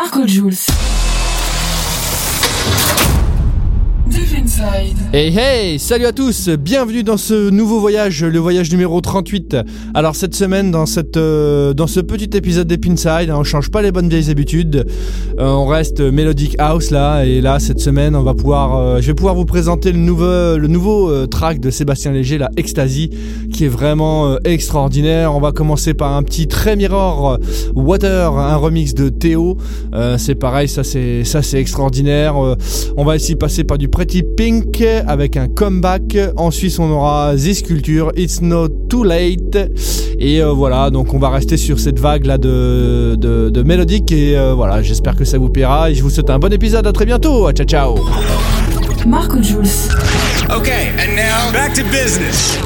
Marco Jules. Hey hey, salut à tous, bienvenue dans ce nouveau voyage, le voyage numéro 38. Alors cette semaine, dans, cette, euh, dans ce petit épisode des Pinside, on change pas les bonnes vieilles habitudes, euh, on reste Melodic House là, et là cette semaine, on va pouvoir, euh, je vais pouvoir vous présenter le nouveau, le nouveau track de Sébastien Léger, la Ecstasy, qui est vraiment extraordinaire. On va commencer par un petit très Mirror Water, un remix de Théo. c'est pareil, ça c'est ça c'est extraordinaire. on va ici passer par du Pretty Pink avec un comeback. En Suisse, on aura This Culture, It's Not Too Late. Et euh, voilà, donc on va rester sur cette vague là de, de, mélodique. Et euh, voilà, j'espère que ça vous plaira. Et je vous souhaite un bon épisode. À très bientôt. Ciao, ciao. Marco Jules. Okay, and now back to business.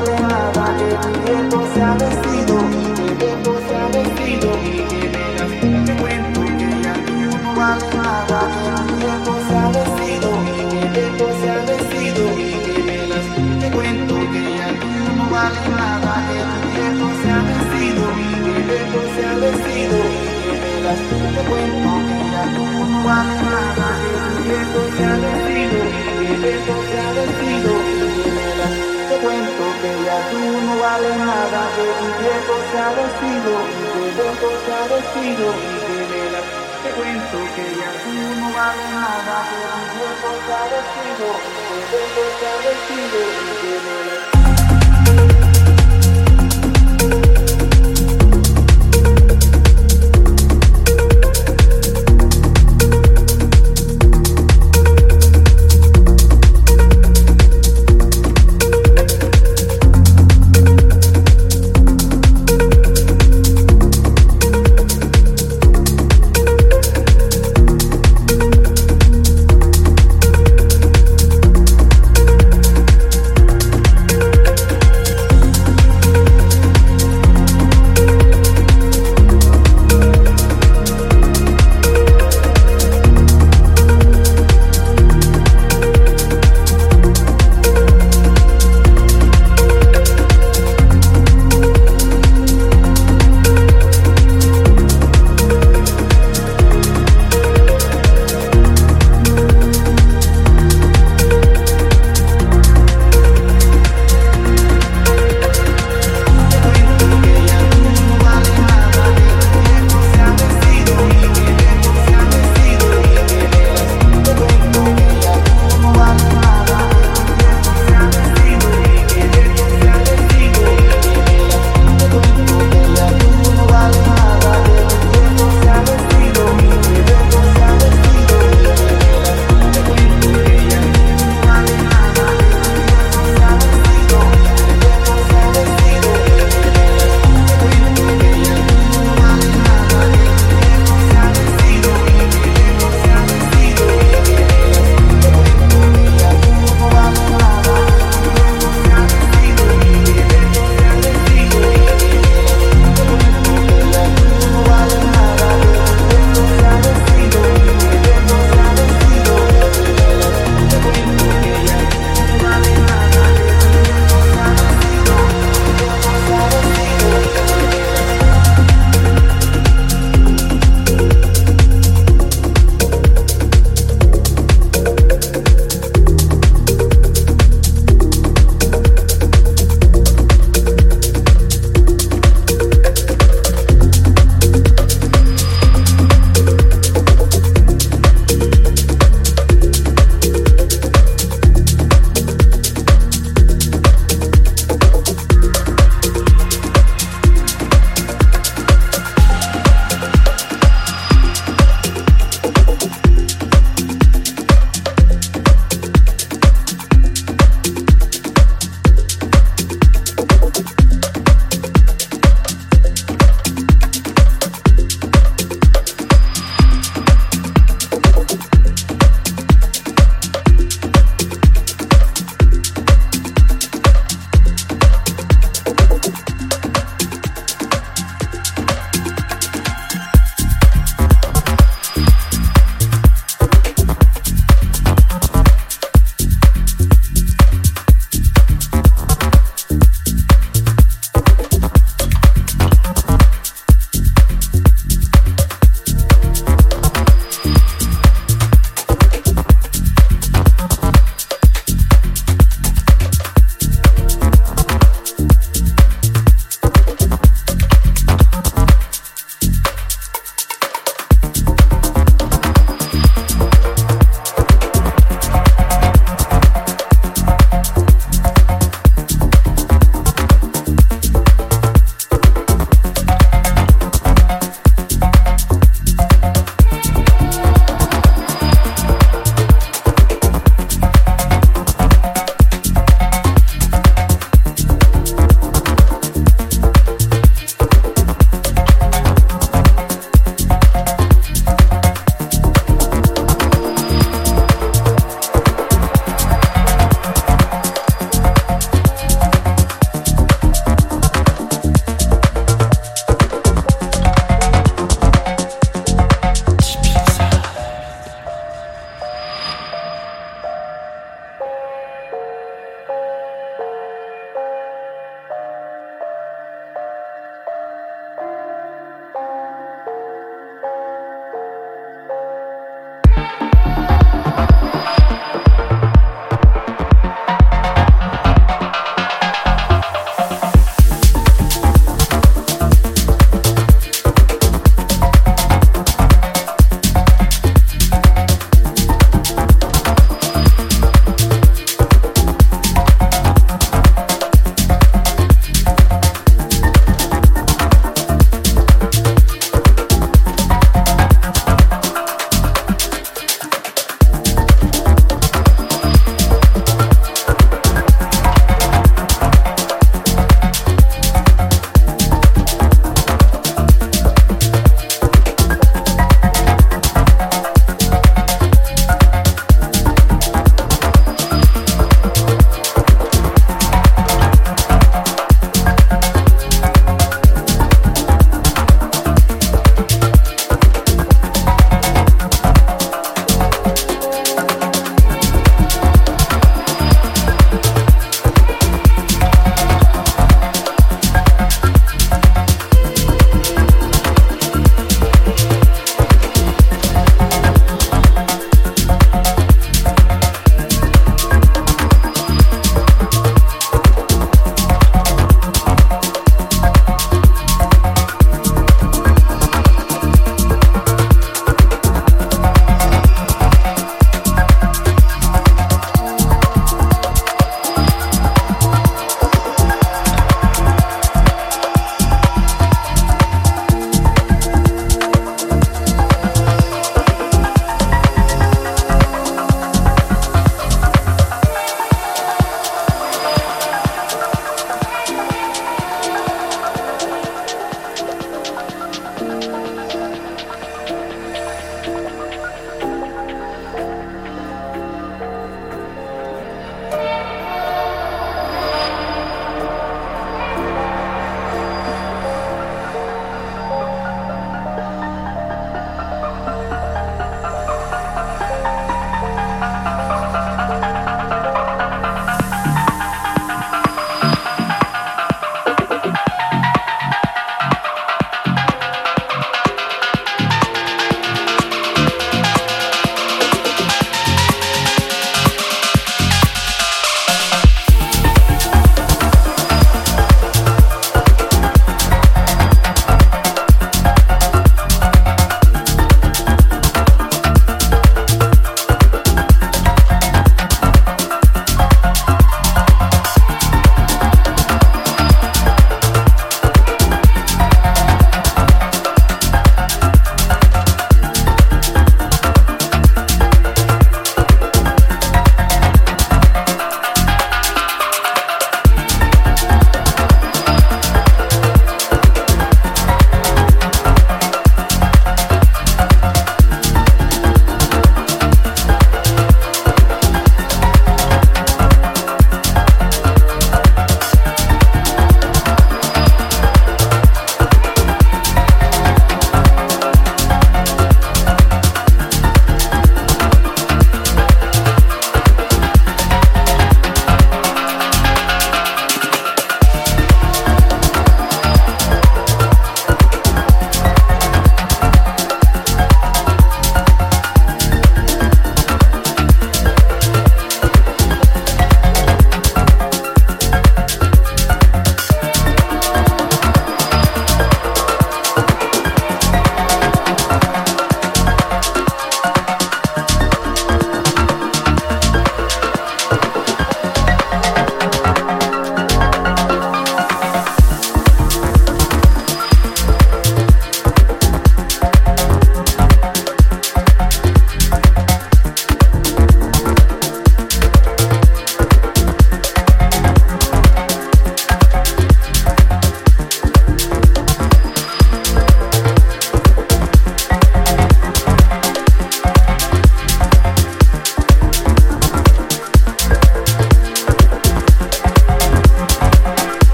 alejada que mi se ha vestido, mi se ha vestido, y mi se ha vestido, y te cuento que ya tú que mi se ha vestido, mi se ha vestido, y te cuento que ya tú mi se ha se ha vestido. vale nada, que mi viejo se ha vestido, mi viejo se ha vestido, y que me la te cuento que ya tú no vale nada, que mi viejo se ha vestido, mi viejo se ha vestido, y que